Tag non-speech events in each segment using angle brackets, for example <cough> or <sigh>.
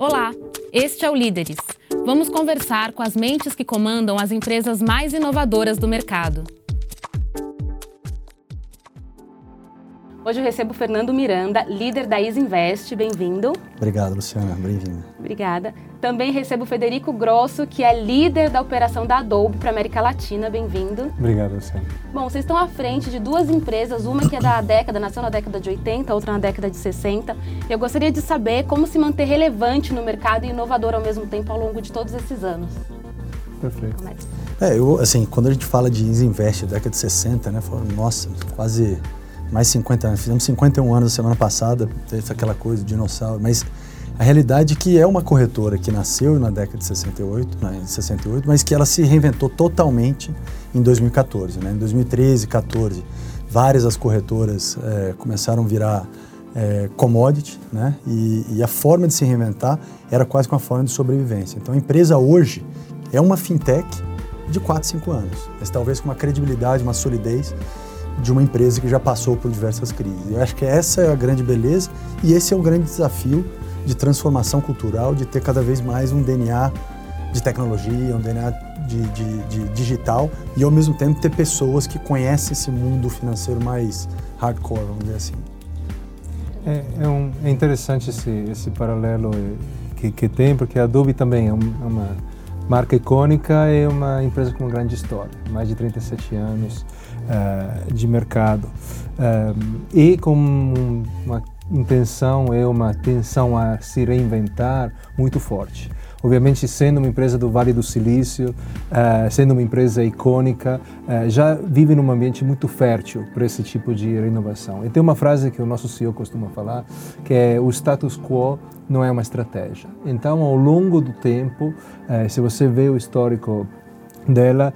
Olá, este é o Líderes. Vamos conversar com as mentes que comandam as empresas mais inovadoras do mercado. Hoje eu recebo o Fernando Miranda, líder da Isinvest. Bem-vindo. Obrigado, Luciana. Bem-vindo. Obrigada. Também recebo o Federico Grosso, que é líder da operação da Adobe para a América Latina. Bem-vindo. Obrigado, Luciana. Bom, vocês estão à frente de duas empresas, uma que é da década, nasceu na década de 80, outra na década de 60. Eu gostaria de saber como se manter relevante no mercado e inovador ao mesmo tempo ao longo de todos esses anos. Perfeito. É, eu, assim, quando a gente fala de Isinvest, década de 60, né, foram, nossa, quase mais 50 anos. Fizemos 51 anos semana passada, teve aquela coisa, dinossauro, mas a realidade é que é uma corretora que nasceu na década de 68, né, 68 mas que ela se reinventou totalmente em 2014. Né? Em 2013, 14, várias das corretoras é, começaram a virar é, commodity, né? E, e, a forma de se reinventar era quase com a forma de sobrevivência. Então a empresa hoje é uma fintech de 4, 5 anos, mas talvez com uma credibilidade, uma solidez de uma empresa que já passou por diversas crises. Eu acho que essa é a grande beleza e esse é o grande desafio de transformação cultural, de ter cada vez mais um DNA de tecnologia, um DNA de, de, de, digital e ao mesmo tempo ter pessoas que conhecem esse mundo financeiro mais hardcore, vamos dizer assim. É, é, um, é interessante esse, esse paralelo que, que, tem, porque a Adobe também é, é uma marca icônica e uma empresa com uma grande história, mais de 37 anos uh, de mercado. Uh, e com uma intenção e uma tensão a se reinventar muito forte. Obviamente, sendo uma empresa do Vale do Silício, uh, sendo uma empresa icônica, uh, já vive num ambiente muito fértil para esse tipo de renovação. E tem uma frase que o nosso CEO costuma falar, que é o status quo não é uma estratégia. Então, ao longo do tempo, uh, se você vê o histórico dela,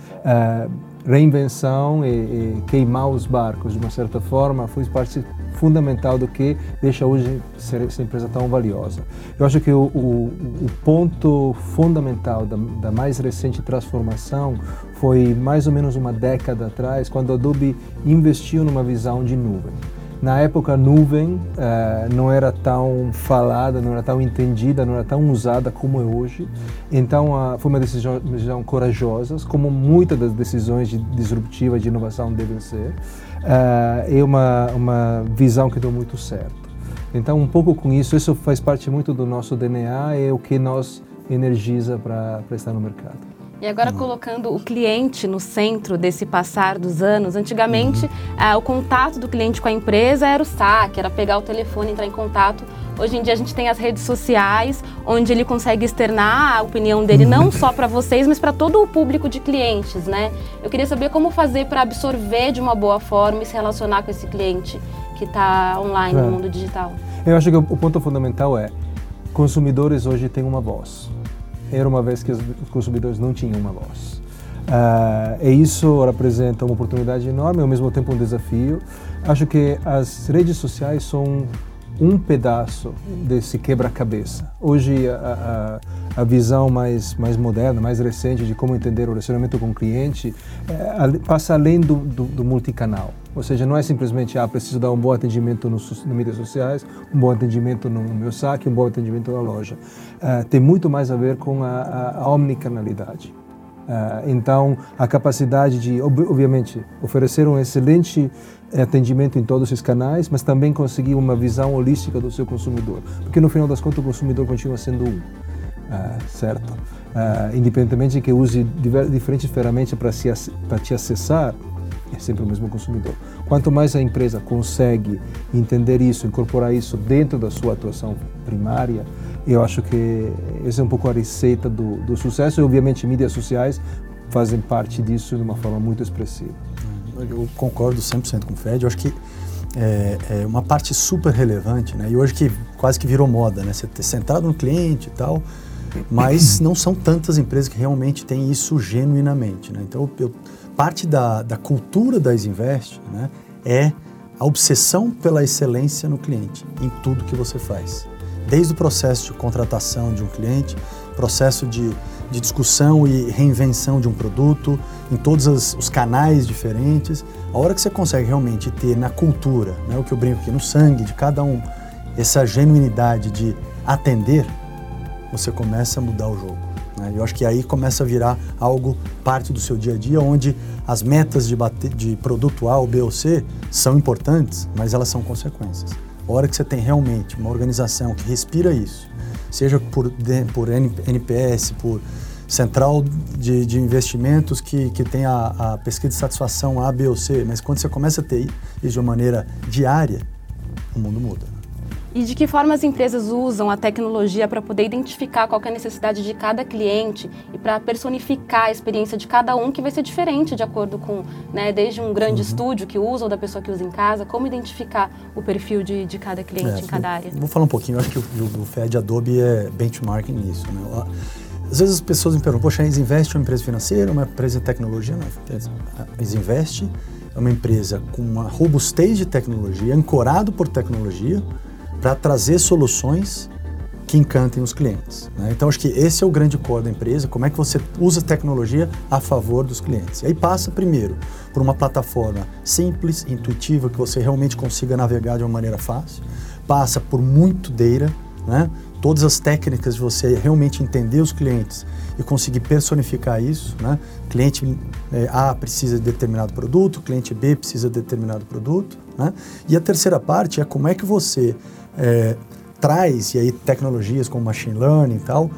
reinvenção e, e, queimar os barcos de uma certa forma foi parte fundamental do que deixa hoje ser essa empresa tão valiosa. Eu acho que o, o, o ponto fundamental da, da, mais recente transformação foi mais ou menos uma década atrás, quando a Adobe investiu numa visão de nuvem. Na época, a nuvem uh, não era tão falada, não era tão entendida, não era tão usada como é hoje. Então, uh, foi uma decisão, uma decisão corajosa, como muitas das decisões de disruptiva, de inovação devem ser. Uh, é uma, uma visão que deu muito certo. Então, um pouco com isso, isso faz parte muito do nosso DNA, é o que nos energiza para estar no mercado. E agora uhum. colocando o cliente no centro desse passar dos anos, antigamente uhum. ah, o contato do cliente com a empresa era o saque, era pegar o telefone, entrar em contato. Hoje em dia a gente tem as redes sociais, onde ele consegue externar a opinião dele não só para vocês, mas para todo o público de clientes, né? Eu queria saber como fazer para absorver de uma boa forma e se relacionar com esse cliente que está online é. no mundo digital. Eu acho que o ponto fundamental é consumidores hoje têm uma voz era uma vez que os consumidores não tinham uma voz. Uh, e isso representa uma oportunidade enorme, ao mesmo tempo um desafio. Acho que as redes sociais são um pedaço desse quebra-cabeça. Hoje, a, a, a, visão mais, mais moderna, mais recente de como entender o relacionamento com o cliente é, passa além do, do, do, multicanal. Ou seja, não é simplesmente, ah, preciso dar um bom atendimento nas mídias sociais, um bom atendimento no meu saque, um bom atendimento na loja. Uh, tem muito mais a ver com a, a omnicanalidade. Uh, então, a capacidade de, obviamente, oferecer um excelente atendimento em todos esses canais, mas também conseguir uma visão holística do seu consumidor. Porque, no final das contas, o consumidor continua sendo um, uh, certo? Uh, independentemente de que use diferentes ferramentas para te acessar, é sempre o mesmo consumidor. Quanto mais a empresa consegue entender isso, incorporar isso dentro da sua atuação primária, eu acho que essa é um pouco a receita do, do sucesso e, obviamente, mídias sociais fazem parte disso de uma forma muito expressiva. Eu concordo 100% com o Fred. Eu acho que é, é, uma parte super relevante, né? E hoje que quase que virou moda, né? Você ter sentado no cliente e tal, mas não são tantas empresas que realmente têm isso genuinamente, né? Então, eu, parte da, da cultura da Isinvest, né? É a obsessão pela excelência no cliente, em tudo que você faz desde o processo de contratação de um cliente, processo de, de discussão e reinvenção de um produto, em todos os, os, canais diferentes. A hora que você consegue realmente ter na cultura, né, o que eu brinco aqui, no sangue de cada um, essa genuinidade de atender, você começa a mudar o jogo. Né? Eu acho que aí começa a virar algo parte do seu dia a dia, onde as metas de, de produto A, ou B ou C são importantes, mas elas são consequências. A hora que você tem realmente uma organização que respira isso, seja por, por NPS, por central de, de investimentos que, que tem a, a, pesquisa de satisfação A, B ou C, mas quando você começa a ter isso de uma maneira diária, o mundo muda. E de que forma as empresas usam a tecnologia para poder identificar qual é a necessidade de cada cliente e para personificar a experiência de cada um, que vai ser diferente de acordo com, né, desde um grande uhum. estúdio que usa ou da pessoa que usa em casa, como identificar o perfil de, de cada cliente é, em cada área? Vou falar um pouquinho, eu acho que o, o FED Adobe é benchmarking nisso. Né? Às vezes as pessoas me perguntam, poxa, a Isinvest é uma empresa financeira, uma empresa de tecnologia? Não, a Isinvest é uma empresa com uma robustez de tecnologia, ancorado por tecnologia, para trazer soluções que encantem os clientes. Né? Então, acho que esse é o grande core da empresa, como é que você usa tecnologia a favor dos clientes. E aí passa, primeiro, por uma plataforma simples, intuitiva, que você realmente consiga navegar de uma maneira fácil. Passa por muito data, né? todas as técnicas de você realmente entender os clientes e conseguir personificar isso. Né? Cliente é, A precisa de determinado produto, cliente B precisa de determinado produto. Né? E a terceira parte é como é que você é, traz, e aí tecnologias como machine learning e tal,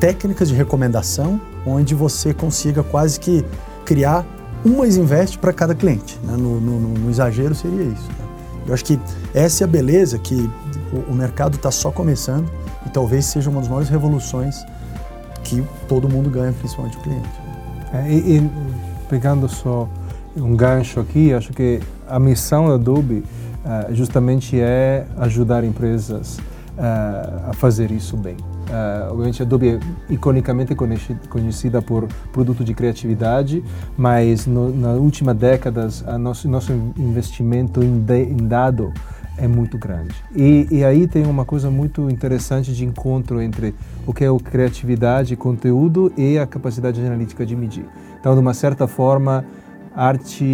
técnicas de recomendação onde você consiga quase que criar uma investe para cada cliente. Né? No, no, no, exagero seria isso. Né? Eu acho que essa é a beleza que o, o mercado está só começando e talvez seja uma das maiores revoluções que todo mundo ganha, principalmente o cliente. É, e, e, pegando só um gancho aqui, acho que a missão da Adobe uh, justamente é ajudar empresas uh, a fazer isso bem. Uh, obviamente a Adobe é iconicamente conhecida por produto de criatividade, mas no, na última década a nosso, nosso investimento em, de, em dado é muito grande. E, e, aí tem uma coisa muito interessante de encontro entre o que é o criatividade, conteúdo e a capacidade analítica de medir. Então, de uma certa forma, arte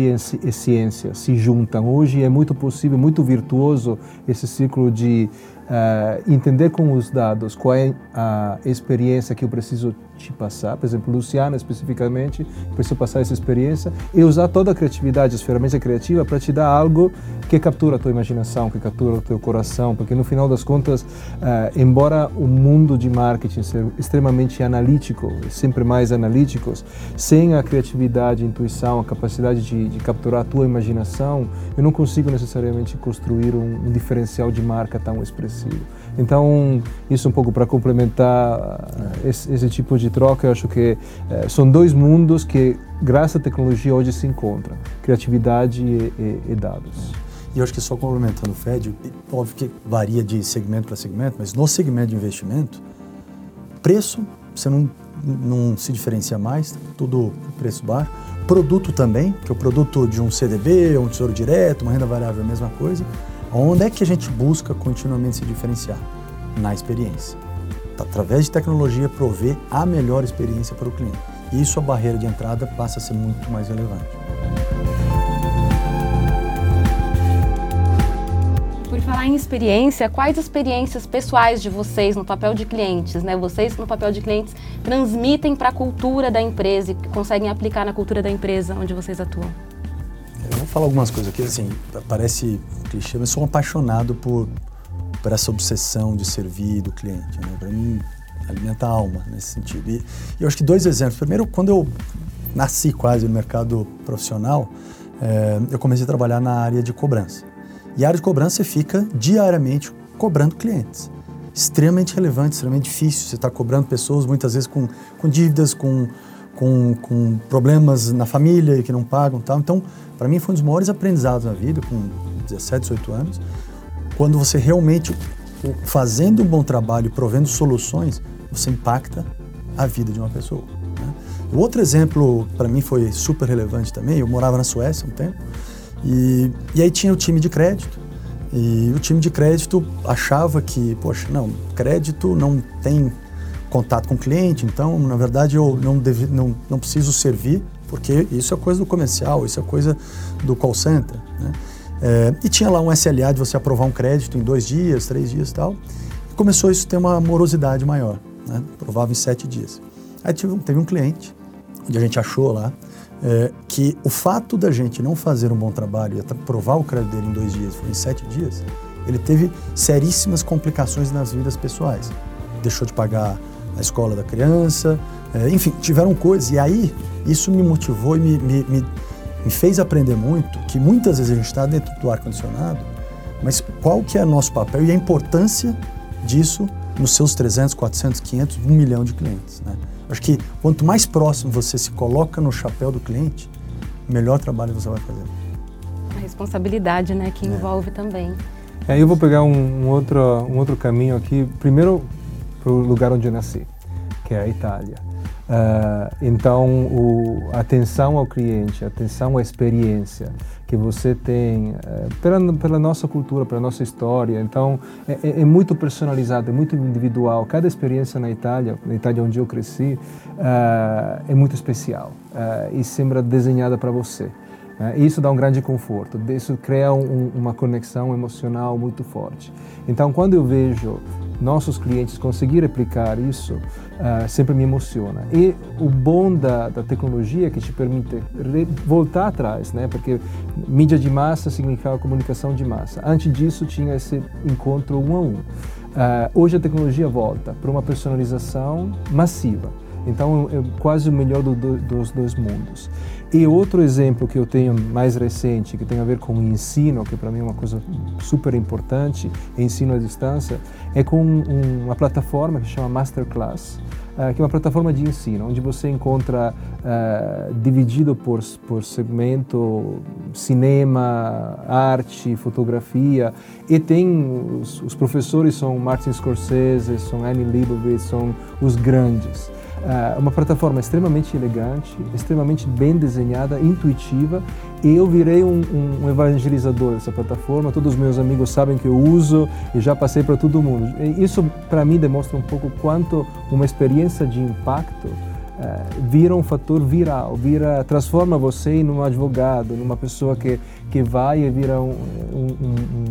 e ciência se juntam. Hoje é muito possível, muito virtuoso esse ciclo de uh, entender com os dados qual é a experiência que eu preciso te passar, por exemplo, Luciana especificamente, preciso passar essa experiência e usar toda a criatividade, as ferramentas criativas para te dar algo que captura a tua imaginação, que captura o teu coração, porque no final das contas, uh, embora o mundo de marketing seja extremamente analítico, sempre mais analíticos, sem a criatividade, a intuição, a capacidade de, de capturar a tua imaginação, eu não consigo necessariamente construir um, um diferencial de marca tão expressivo. Então, isso um pouco para complementar uh, esse, esse tipo de troca, eu acho que é, são dois mundos que, graças à tecnologia, hoje se encontram: criatividade e, e, e dados. E eu acho que só complementando o FED, óbvio que varia de segmento para segmento, mas no segmento de investimento, preço, você não, não se diferencia mais, tudo preço baixo. Produto também, que é o produto de um CDB, um tesouro direto, uma renda variável, a mesma coisa. Onde é que a gente busca continuamente se diferenciar? Na experiência através de tecnologia, prover a melhor experiência para o cliente. E isso a barreira de entrada passa a ser muito mais relevante. Por falar em experiência, quais experiências pessoais de vocês no papel de clientes, né? Vocês no papel de clientes transmitem para a cultura da empresa e conseguem aplicar na cultura da empresa onde vocês atuam? Falar algumas coisas aqui, assim, parece clichê, mas sou um apaixonado por para essa obsessão de servir do cliente. Né? Para mim, alimenta a alma nesse sentido. E, e, eu acho que dois exemplos. Primeiro, quando eu nasci quase no mercado profissional, é, eu comecei a trabalhar na área de cobrança. E a área de cobrança você fica diariamente cobrando clientes. Extremamente relevante, extremamente difícil. Você está cobrando pessoas muitas vezes com, com dívidas, com, com, com problemas na família que não pagam tal. Então, para mim foi um dos maiores aprendizados na vida, com 17, 18 anos, quando você realmente, fazendo um bom trabalho provendo soluções, você impacta a vida de uma pessoa. Né? Outro exemplo, para mim, foi super relevante também. Eu morava na Suécia um tempo, e, e aí tinha o time de crédito. E o time de crédito achava que, poxa, não, crédito não tem contato com o cliente, então, na verdade, eu não, deve, não, não preciso servir, porque isso é coisa do comercial, isso é coisa do call center. Né? É, e tinha lá um SLA de você aprovar um crédito em dois dias, três dias e tal. E começou isso a ter uma morosidade maior. né? provava em sete dias. Aí teve um, teve um cliente, onde a gente achou lá, é, que o fato da gente não fazer um bom trabalho e provar o crédito dele em dois dias, foi em sete dias, ele teve seríssimas complicações nas vidas pessoais. Deixou de pagar a escola da criança, é, enfim, tiveram coisas. E aí, isso me motivou e me, me, me, me fez aprender muito que muitas vezes a gente está dentro do ar-condicionado, mas qual que é o nosso papel e a importância disso nos seus 300, 400, 500, 1 milhão de clientes. Né? Acho que quanto mais próximo você se coloca no chapéu do cliente, melhor trabalho você vai fazer. A responsabilidade né, que é. envolve também. É, eu vou pegar um, um, outro, um outro caminho aqui. Primeiro, para o lugar onde eu nasci, que é a Itália. Uh, então, o, atenção ao cliente, atenção à experiência que você tem uh, pela, pela nossa cultura, pela nossa história. Então, é, é, é, muito personalizado, é muito individual. Cada experiência na Itália, na Itália onde eu cresci, uh, é muito especial e sempre desenhada para você. É, isso dá um grande conforto, isso cria um, uma conexão emocional muito forte. Então, quando eu vejo nossos clientes conseguir replicar isso, uh, sempre me emociona. E o bom da, da tecnologia que te permite voltar atrás, né? Porque mídia de massa significava comunicação de massa. Antes disso tinha esse encontro um a um. Uh, hoje a tecnologia volta para uma personalização massiva. Então, é quase o melhor do, do, dos dois mundos. E outro exemplo que eu tenho mais recente, que tem a ver com o ensino, que para mim é uma coisa super importante, ensino à distância, é com um, uma plataforma que chama Masterclass, uh, que é uma plataforma de ensino, onde você encontra uh, dividido por, por segmento cinema, arte, fotografia, e tem os, os professores são Martin Scorsese, são Annie Leibovitz, são os grandes. Uh, uma plataforma extremamente elegante, extremamente bem desenhada, intuitiva, e eu virei um, um, um, evangelizador dessa plataforma. Todos os meus amigos sabem que eu uso e já passei para todo mundo. E isso, para mim, demonstra um pouco quanto uma experiência de impacto uh, vira um fator viral, vira transforma você em um advogado, numa pessoa que que vai e vira um,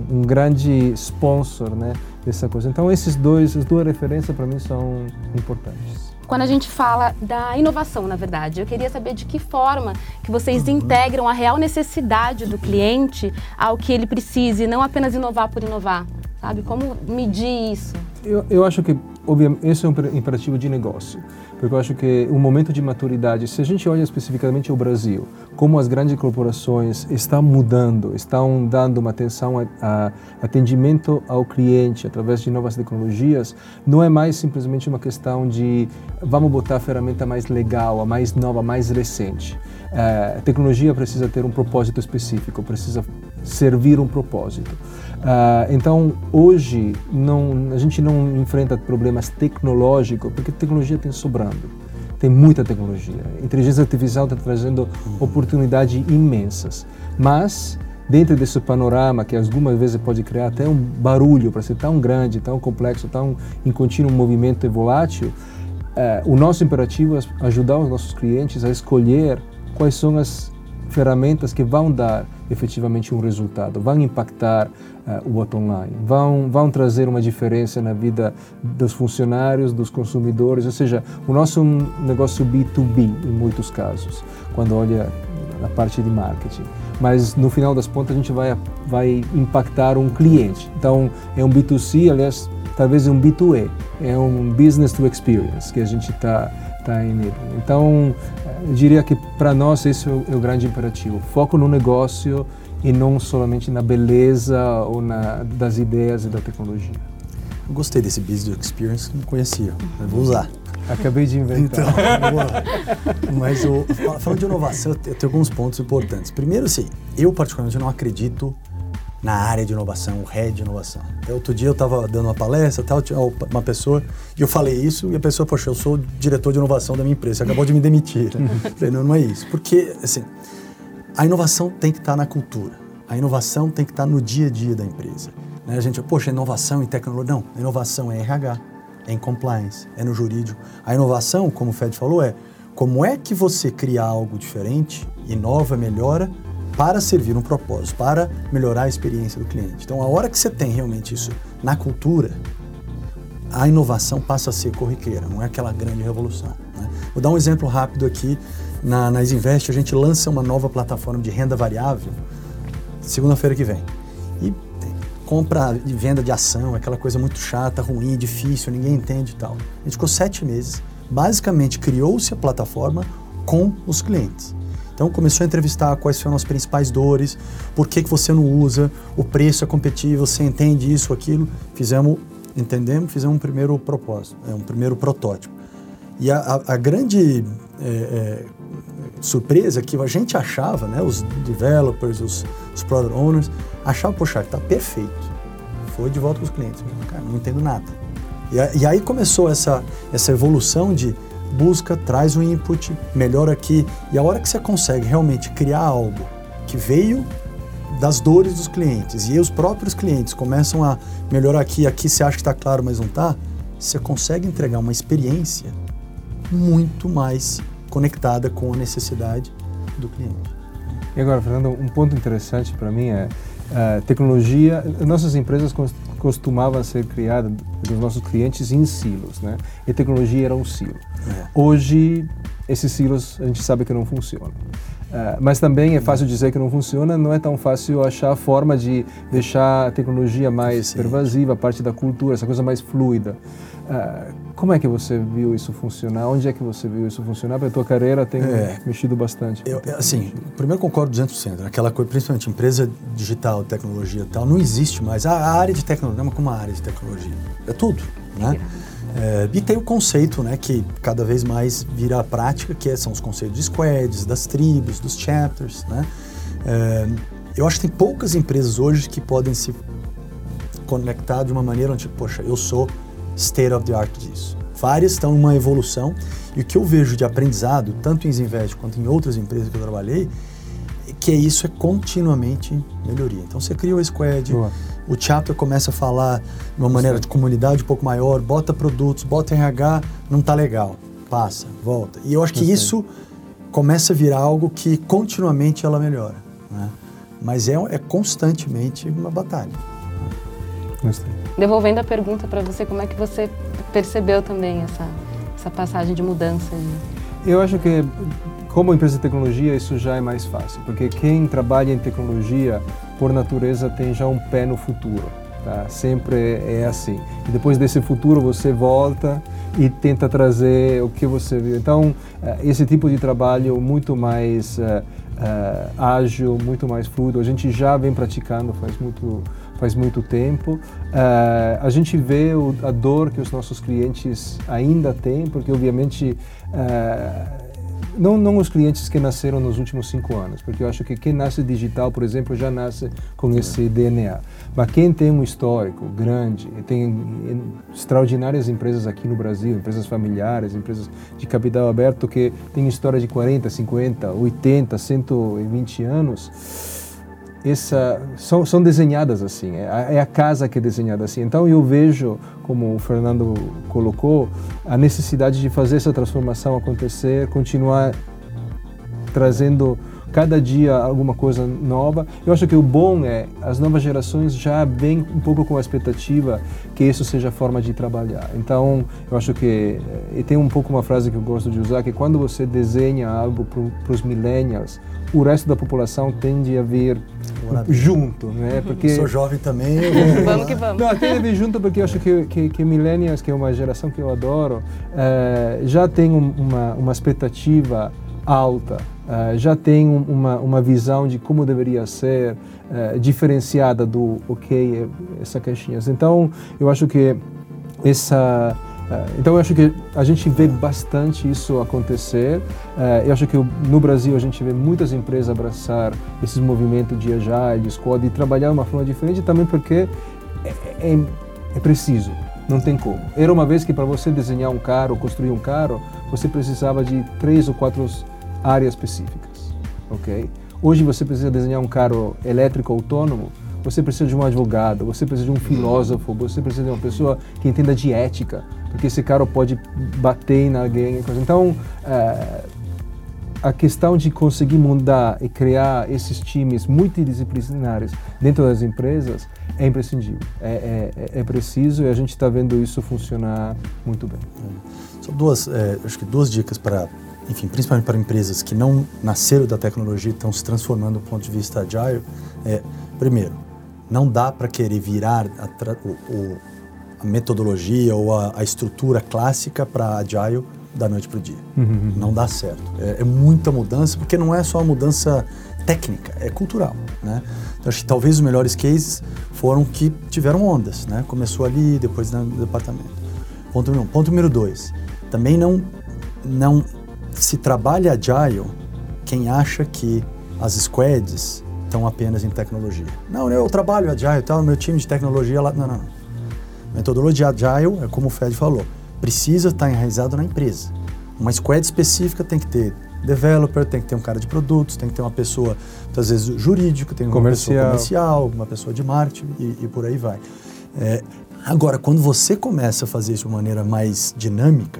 um, grande sponsor, né, dessa coisa. Então, esses dois, as duas referências para mim são importantes quando a gente fala da inovação, na verdade. Eu queria saber de que forma que vocês uhum. integram a real necessidade do cliente ao que ele precise, não apenas inovar por inovar, sabe? Como medir isso? Eu, eu acho que, obviamente, esse é um imperativo de negócio porque eu acho que o momento de maturidade, se a gente olha especificamente o Brasil, como as grandes corporações estão mudando, estão dando uma atenção a, a atendimento ao cliente através de novas tecnologias, não é mais simplesmente uma questão de vamos botar a ferramenta mais legal, a mais nova, a mais recente. É, a tecnologia precisa ter um propósito específico, precisa servir um propósito. Uh, então, hoje, não, a gente não enfrenta problemas tecnológicos, porque tecnologia tem sobrando. Tem muita tecnologia. A inteligência artificial está trazendo oportunidades imensas. Mas, dentro desse panorama, que algumas vezes pode criar até um barulho para ser tão grande, tão complexo, tão em contínuo movimento e volátil, uh, o nosso imperativo é ajudar os nossos clientes a escolher quais são as ferramentas que vão dar efetivamente um resultado, vão impactar uh, o bottom line, vão, vão trazer uma diferença na vida dos funcionários, dos consumidores, ou seja, o nosso é um negócio B2B em muitos casos, quando olha a parte de marketing. Mas no final das contas a gente vai, vai impactar um cliente. Então é um B2C, aliás, talvez um B2E, é um business to experience que a gente está tá em Então, eu diria que para nós esse é o, é o, grande imperativo. Foco no negócio e não somente na beleza ou na, das ideias e da tecnologia. Eu gostei desse business experience, não conhecia. Eu vou usar. Acabei de inventar. Então, mas o, falando de inovação, eu tenho alguns pontos importantes. Primeiro, assim, eu particularmente não acredito na área de inovação, o head de inovação. Outro dia eu estava dando uma palestra, tal, tinha uma pessoa, e eu falei isso, e a pessoa, poxa, eu sou diretor de inovação da minha empresa, acabou de me demitir. falei, não, não é isso. Porque, assim, a inovação tem que estar tá na cultura, a inovação tem que estar tá no dia a dia da empresa. Né? A gente, poxa, inovação em tecnologia. Não, inovação é RH, é em compliance, é no jurídico. A inovação, como o Fed falou, é como é que você cria algo diferente, inova, melhora, para servir um propósito, para melhorar a experiência do cliente. Então, a hora que você tem realmente isso na cultura, a inovação passa a ser corriqueira, não é aquela grande revolução. Né? Vou dar um exemplo rápido aqui. Na, na Isinvest, a gente lança uma nova plataforma de renda variável segunda-feira que vem. E compra e venda de ação, aquela coisa muito chata, ruim, difícil, ninguém entende e tal. A gente ficou sete meses. Basicamente, criou-se a plataforma com os clientes. Então começou a entrevistar quais foram as principais dores, por que, que você não usa, o preço é competitivo, você entende isso, aquilo. Fizemos, entendemos, fizemos um primeiro propósito, é um primeiro protótipo. E a, a, a grande é, é, surpresa é que a gente achava, né, os developers, os, os product owners, achavam, poxa, está perfeito. Foi de volta com os clientes. Cara, não entendo nada. E, e aí começou essa, essa evolução de busca, traz um input, melhora aqui. E a hora que você consegue realmente criar algo que veio das dores dos clientes e os próprios clientes começam a melhorar aqui, aqui você acha que está claro, mas não está, você consegue entregar uma experiência muito mais conectada com a necessidade do cliente. E agora, Fernando, um ponto interessante para mim é a tecnologia. Nossas empresas costumava ser criada dos nossos clientes em silos, né? E tecnologia era um silo. É. Hoje, esses silos a gente sabe que não funcionam. Uh, mas também é fácil dizer que não funciona, não é tão fácil achar a forma de deixar a tecnologia mais Sim. pervasiva, parte da cultura, essa coisa mais fluida. Uh, como é que você viu isso funcionar? Onde é que você viu isso funcionar? Porque a tua carreira tem é, mexido bastante. Eu, assim, primeiro concordo 200%. Aquela coisa, principalmente empresa digital, tecnologia e tal, não existe mais. A, área de tecnologia, não é como uma área de tecnologia. É tudo, né? É, e tem o conceito, né, que cada vez mais vira a prática, que é, são os conceitos de squads, das tribos, dos chapters, né? É, eu acho que tem poucas empresas hoje que podem se conectar de uma maneira onde, poxa, eu sou state of the art disso. Várias estão em uma evolução e o que eu vejo de aprendizado, tanto em Zinvest quanto em outras empresas que eu trabalhei, é que isso é continuamente melhoria. Então você cria o squad, Boa. O chapter começa a falar de uma maneira de comunidade um pouco maior, bota produtos, bota RH, não está legal, passa, volta. E eu acho que isso começa a virar algo que continuamente ela melhora. Né? Mas é, é constantemente uma batalha. Gostei devolvendo a pergunta para você, como é que você percebeu também essa, essa passagem de mudança? Eu acho que como empresa de tecnologia isso já é mais fácil, porque quem trabalha em tecnologia, por natureza, tem já um pé no futuro. Tá? Sempre é assim. E depois desse futuro você volta e tenta trazer o que você viu. Então, eh, esse tipo de trabalho muito mais uh, uh, ágil, muito mais fluido, a gente já vem praticando faz muito faz muito tempo. Uh, a gente vê o, a dor que os nossos clientes ainda têm, porque obviamente não, não os clientes que nasceram nos últimos cinco anos, porque eu acho que quem nasce digital, por exemplo, já nasce com esse DNA. Mas quem tem um histórico grande, tem extraordinárias empresas aqui no Brasil, empresas familiares, empresas de capital aberto que têm história de 40, 50, 80, 120 anos essa são, são desenhadas assim, é a, é a, casa que é desenhada assim. Então eu vejo, como o Fernando colocou, a necessidade de fazer essa transformação acontecer, continuar trazendo cada dia alguma coisa nova. Eu acho que o bom é as novas gerações já vêm um pouco com a expectativa que isso seja a forma de trabalhar. Então, eu acho que eh, e tem um pouco uma frase que eu gosto de usar que quando você desenha algo para os millennials, o resto da população tende a vir junto, né? Porque sou jovem também. vamos que vamos. Não, tende a vir junto porque eu acho que, que, que millennials, que é uma geração que eu adoro, é, já tem uma, uma expectativa alta, uh, já tem um, uma, uma visão de como deveria ser uh, diferenciada do ok, essa caixinha. Então, eu acho que essa então eu acho que a gente vê bastante isso acontecer. eu acho que no Brasil a gente vê muitas empresas abraçar esses movimentos de agile, de squad e trabalhar de uma forma diferente também porque é, é, é preciso não tem como. Era uma vez que para você desenhar um carro, construir um carro, você precisava de três ou quatro áreas específicas, ok? Hoje você precisa desenhar um carro elétrico autônomo, você precisa de um advogado, você precisa de um filósofo, você precisa de uma pessoa que entenda de ética, porque esse carro pode bater em alguém. Então, é, a questão de conseguir mudar e criar esses times multidisciplinares dentro das empresas é imprescindível, é, é, é preciso e a gente está vendo isso funcionar muito bem. É. São duas, é, acho que duas dicas para, enfim, principalmente para empresas que não nasceram da tecnologia e estão se transformando do ponto de vista agile. É, primeiro, não dá para querer virar a, o, a, metodologia ou a, a estrutura clássica para agile da noite para o dia. Uhum, uhum. Não dá certo. É, é, muita mudança, porque não é só uma mudança técnica, é cultural. Né? Então, acho que talvez os melhores cases foram que tiveram ondas. Né? Começou ali, depois no departamento. Ponto número um. Ponto número dois. Também não, não se trabalha agile quem acha que as squads estão apenas em tecnologia. Não, eu trabalho agile, tal, meu time de tecnologia lá. Não, não, não. Metodologia agile é como o Fed falou precisa estar enraizado na empresa. Uma squad específica tem que ter developer, tem que ter um cara de produtos, tem que ter uma pessoa, às vezes, jurídico, tem uma comercial. pessoa comercial, uma pessoa de marketing e, e por aí vai. É, agora, quando você começa a fazer isso de maneira mais dinâmica,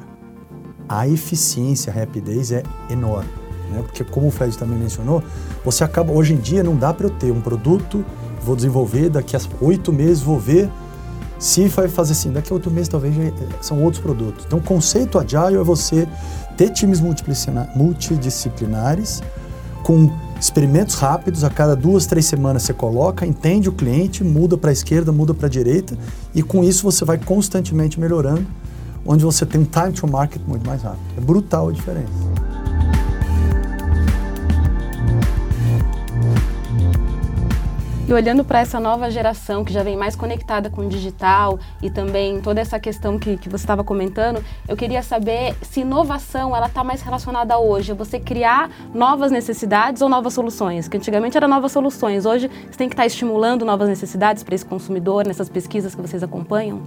a eficiência, a rapidez é enorme. Né? Porque, como o Fred também mencionou, você acaba, hoje em dia, não dá para eu ter um produto, vou desenvolver, daqui a oito meses vou ver se vai fazer assim, daqui a oito meses talvez já, são outros produtos. Então, o conceito agile é você ter times multidisciplinares com experimentos rápidos, a cada duas, três semanas você coloca, entende o cliente, muda para a esquerda, muda para a direita, e com isso você vai constantemente melhorando, onde você tem um time to market muito mais rápido. É brutal a diferença. E olhando para essa nova geração que já vem mais conectada com o digital e também toda essa questão que, que você estava comentando, eu queria saber se inovação ela está mais relacionada hoje, você criar novas necessidades ou novas soluções? Que antigamente era novas soluções, hoje você tem que estar tá estimulando novas necessidades para esse consumidor nessas pesquisas que vocês acompanham?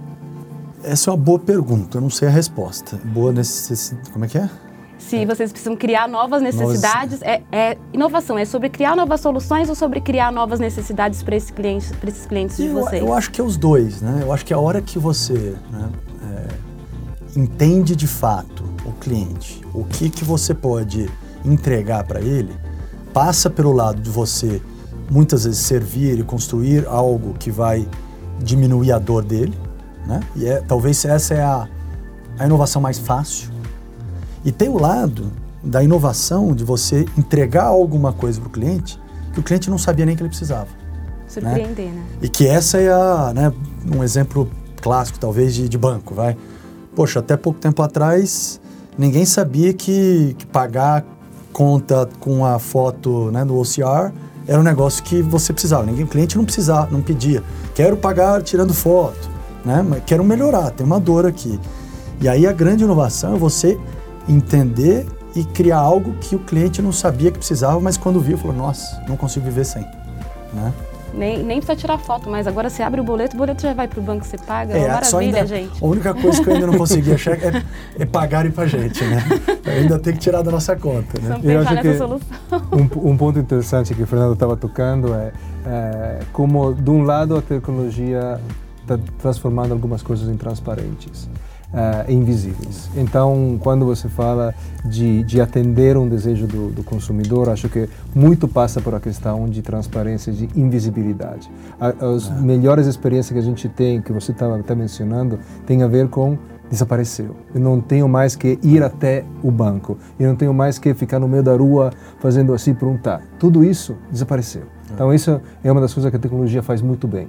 Essa é uma boa pergunta, eu não sei a resposta. Boa necessidade. Como é que é? Se vocês precisam criar novas necessidades. É, é, inovação, é sobre criar novas soluções ou sobre criar novas necessidades para esses clientes, para esses clientes de vocês? Eu acho que é os dois, né? Eu acho que a hora que você né, é, entende de fato o cliente, o que, que você pode entregar para ele, passa pelo lado de você muitas vezes servir e construir algo que vai diminuir a dor dele, né? E é, talvez essa é a, a inovação mais fácil e tem o lado da inovação de você entregar alguma coisa para o cliente que o cliente não sabia nem que ele precisava. Surpreender, né? né? E que essa é a, né, um exemplo clássico, talvez, de, de, banco, vai. Poxa, até pouco tempo atrás, ninguém sabia que, que pagar conta com a foto né, no OCR era um negócio que você precisava. Ninguém, o cliente não precisava, não pedia. Quero pagar tirando foto, né? Mas quero melhorar, tem uma dor aqui. E aí a grande inovação é você entender e criar algo que o cliente não sabia que precisava, mas quando viu, falou: Nossa, não consigo viver sem. Né? Nem, nem precisa tirar foto, mas agora você abre o boleto, o boleto já vai para o banco, você paga. É, é maravilha, ainda, gente. A única coisa que eu ainda não consegui achar é, é pagarem para gente, né? Eu ainda tem que tirar da nossa conta. Né? Eu acho que solução. Um, um, ponto interessante que o Fernando estava tocando é, é como, de um lado, a tecnologia está transformando algumas coisas em transparentes uh, invisíveis. Então, quando você fala de, de atender um desejo do, do, consumidor, acho que muito passa por a questão de transparência, de invisibilidade. as é. melhores experiências que a gente tem, que você estava até mencionando, tem a ver com desapareceu. Eu não tenho mais que ir até o banco. Eu não tenho mais que ficar no meio da rua fazendo assim perguntar. Tudo isso desapareceu. É. Então isso é uma das coisas que a tecnologia faz muito bem.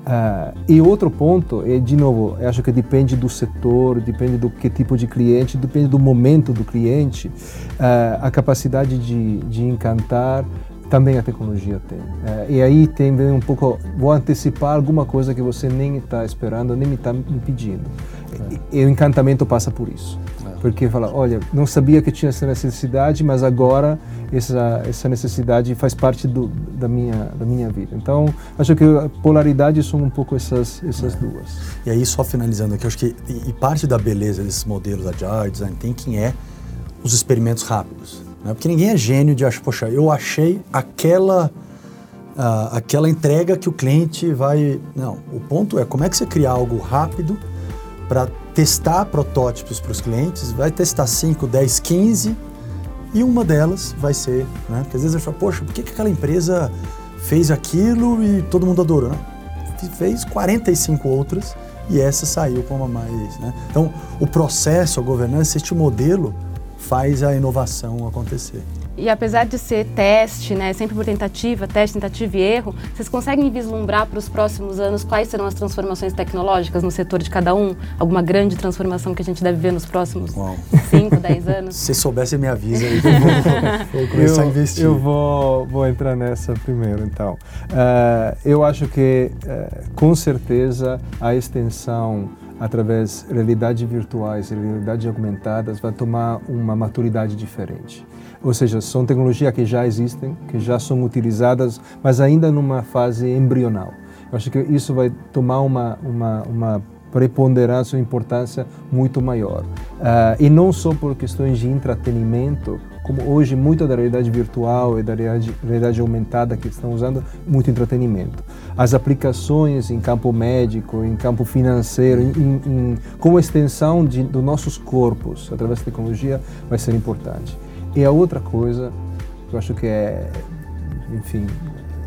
Uh, e outro ponto é, de novo, eu acho que depende do setor, depende do que tipo de cliente, depende do momento do cliente, uh, a capacidade de, de encantar também a tecnologia tem. Uh, e aí tem um pouco, vou antecipar alguma coisa que você nem está esperando, nem me está me pedindo. É. E, e, o encantamento passa por isso. Porque fala, olha, não sabia que tinha essa necessidade, mas agora essa, essa necessidade faz parte do, da, minha, da minha vida. Então, acho que a polaridade são um pouco essas, essas é. duas. E aí, só finalizando aqui, acho que e, e parte da beleza desses modelos Agile, Design Thinking é os experimentos rápidos. Né? Porque ninguém é gênio de achar, poxa, eu achei aquela... Uh, aquela entrega que o cliente vai. Não, o ponto é como é que você cria algo rápido para testar protótipos para os clientes, vai testar 5, 10, 15 e uma delas vai ser, né? Porque às vezes eu falo, poxa, por que, que aquela empresa fez aquilo e todo mundo adorou? Né? fez 45 outras e essa saiu como a mais. Né? Então, o processo, a governança, este modelo faz a inovação acontecer. E apesar de ser teste, né, sempre por tentativa, teste, tentativa e erro, vocês conseguem vislumbrar para os próximos anos quais serão as transformações tecnológicas no setor de cada um? Alguma grande transformação que a gente deve ver nos próximos 5, 10 anos? Se soubesse, me avisa aí. <laughs> Eu vou, começar eu, a investir. Eu vou, vou entrar nessa primeiro, então. Uh, eu acho que, uh, com certeza, a extensão através de realidades virtuais e realidades aumentadas vai tomar uma maturidade diferente. Ou seja, são tecnologias que já existem, que já são utilizadas, mas ainda numa fase embrional. Eu acho que isso vai tomar uma, uma, uma preponderância, uma importância muito maior. Uh, e não só por questões de entretenimento, como hoje muita da realidade virtual e da realidade, realidade aumentada que estão usando, muito entretenimento. As aplicações em campo médico, em campo financeiro, em, em, como extensão de, dos nossos corpos através da tecnologia, vai ser importante. E a outra coisa, eu acho que é, enfim,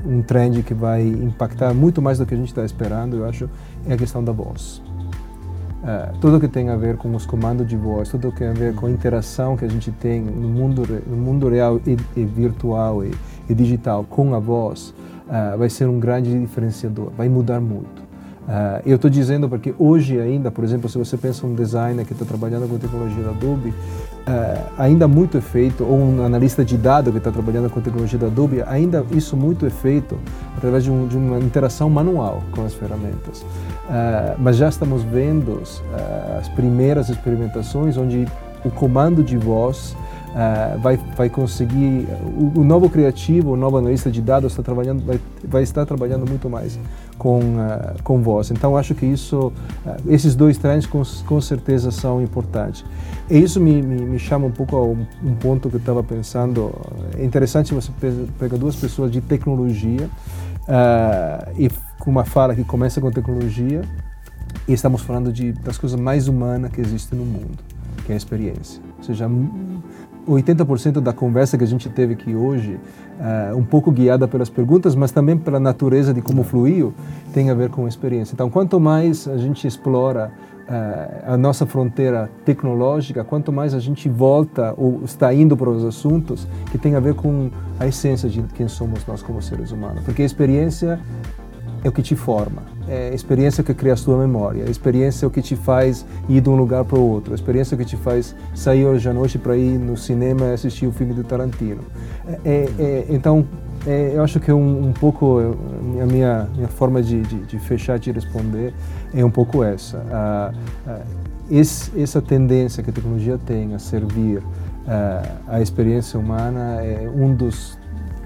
um trend que vai impactar muito mais do que a gente está esperando, eu acho, é a questão da voz. Uh, tudo que tem a ver com os comandos de voz, tudo que tem a ver com a interação que a gente tem no mundo, no mundo real e, e virtual e, e, digital com a voz, uh, vai ser um grande diferenciador, vai mudar muito. Uh, eu estou dizendo porque hoje ainda, por exemplo, se você pensa um designer que está trabalhando com tecnologia da Adobe, uh, ainda muito é feito, ou um analista de dados que está trabalhando com tecnologia da Adobe, ainda isso muito é feito através de, um, de uma interação manual com as ferramentas. Uh, mas já estamos vendo as primeiras experimentações onde o comando de voz uh, vai, vai conseguir, o, o, novo criativo, o novo analista de dados está trabalhando, vai, vai estar trabalhando muito mais com, uh, com voz. Então, acho que isso, uh, esses dois trends com, com certeza são importantes. E isso me, me, me chama um pouco a um, um ponto que eu estava pensando. É interessante você pegar duas pessoas de tecnologia e com uma fala que começa com tecnologia e estamos falando de, das coisas mais humanas que existem no mundo, que é a experiência. Ou seja, 80% da conversa que a gente teve aqui hoje, uh, um pouco guiada pelas perguntas, mas também pela natureza de como fluiu, tem a ver com a experiência. Então, quanto mais a gente explora uh, a nossa fronteira tecnológica, quanto mais a gente volta ou está indo para os assuntos que tem a ver com a essência de quem somos nós como seres humanos. Porque a experiência é o que te forma. É a experiência que cria a sua memória. A experiência é o que te faz ir de um lugar para o outro. A experiência é o que te faz sair hoje à noite para ir no cinema e assistir o filme do Tarantino. É, é, é então, é, eu acho que é um, um pouco a minha, minha forma de, de, de, fechar, de responder é um pouco essa. Esse, essa tendência que a tecnologia tem a servir ah, a experiência humana é um dos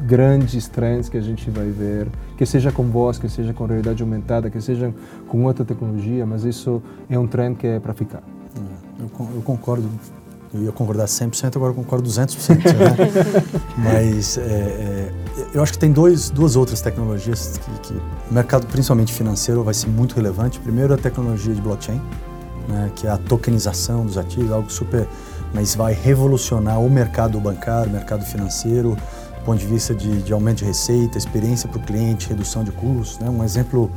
grandes trends que a gente vai ver, que seja com voz, que seja com realidade aumentada, que seja com outra tecnologia, mas isso é um trend que é para ficar. É, eu, concordo, eu ia concordar 100%, agora eu concordo 200%. Né? <laughs> mas é, é, eu acho que tem dois, duas outras tecnologias que, que o mercado, principalmente financeiro, vai ser muito relevante. Primeiro, a tecnologia de blockchain, né, que é a tokenização dos ativos, algo super, mas vai revolucionar o mercado bancário, o mercado financeiro, ponto de vista de, de aumento de receita, experiência para o cliente, redução de custos. Né? Um exemplo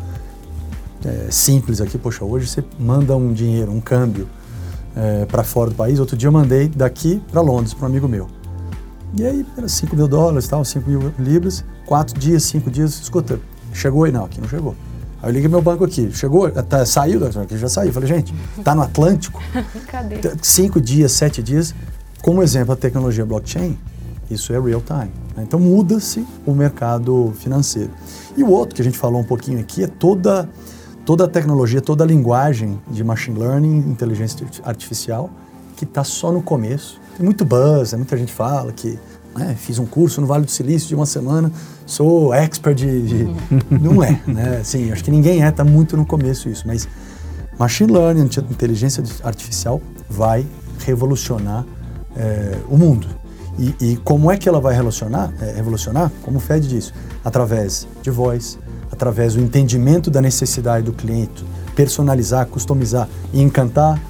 é, simples aqui, poxa, hoje você manda um dinheiro, um câmbio é, para fora do país. Outro dia eu mandei daqui para Londres para um amigo meu. E aí, era 5 mil dólares, tal, 5 mil libras, quatro dias, cinco dias, escuta, chegou aí? Não, aqui não chegou. Aí eu liguei meu banco aqui, chegou, tá, saiu, aqui já saiu. Falei, gente, tá no Atlântico? <laughs> Cadê? Cinco dias, sete dias. Como exemplo, a tecnologia blockchain, isso é real time. Né? Então muda-se o mercado financeiro. E o outro que a gente falou um pouquinho aqui é toda, toda a tecnologia, toda a linguagem de machine learning, inteligência artificial, que está só no começo. Tem muito buzz, né? muita gente fala que né, fiz um curso no Vale do Silício de uma semana, sou expert de. de... Não é, né? Assim, acho que ninguém é, está muito no começo isso, mas machine learning, inteligência artificial vai revolucionar é, o mundo. E, e, como é que ela vai relacionar, é, revolucionar? Como o Fed disse, através de voz, através do entendimento da necessidade do cliente, personalizar, customizar e encantar,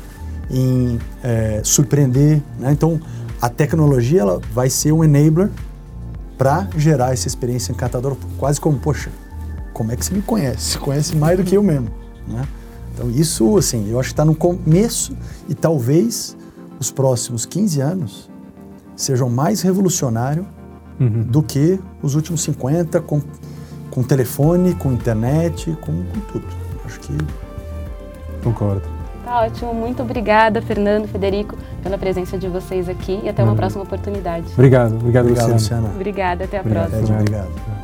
em é, surpreender. Né? Então, a tecnologia ela vai ser um enabler para gerar essa experiência encantadora, quase como, poxa, como é que você me conhece? Você conhece mais do que eu mesmo, né? Então isso, assim, eu acho que está no começo e talvez os próximos 15 anos sejam mais revolucionários uhum. do que os últimos 50 com, com telefone, com internet, com, com tudo. Acho que... Concordo. Tá ótimo. Muito obrigada, Fernando, Federico, pela presença de vocês aqui e até uma próxima oportunidade. Obrigado. Obrigado, obrigado Luciana. Obrigada. Até a obrigado, próxima. obrigado.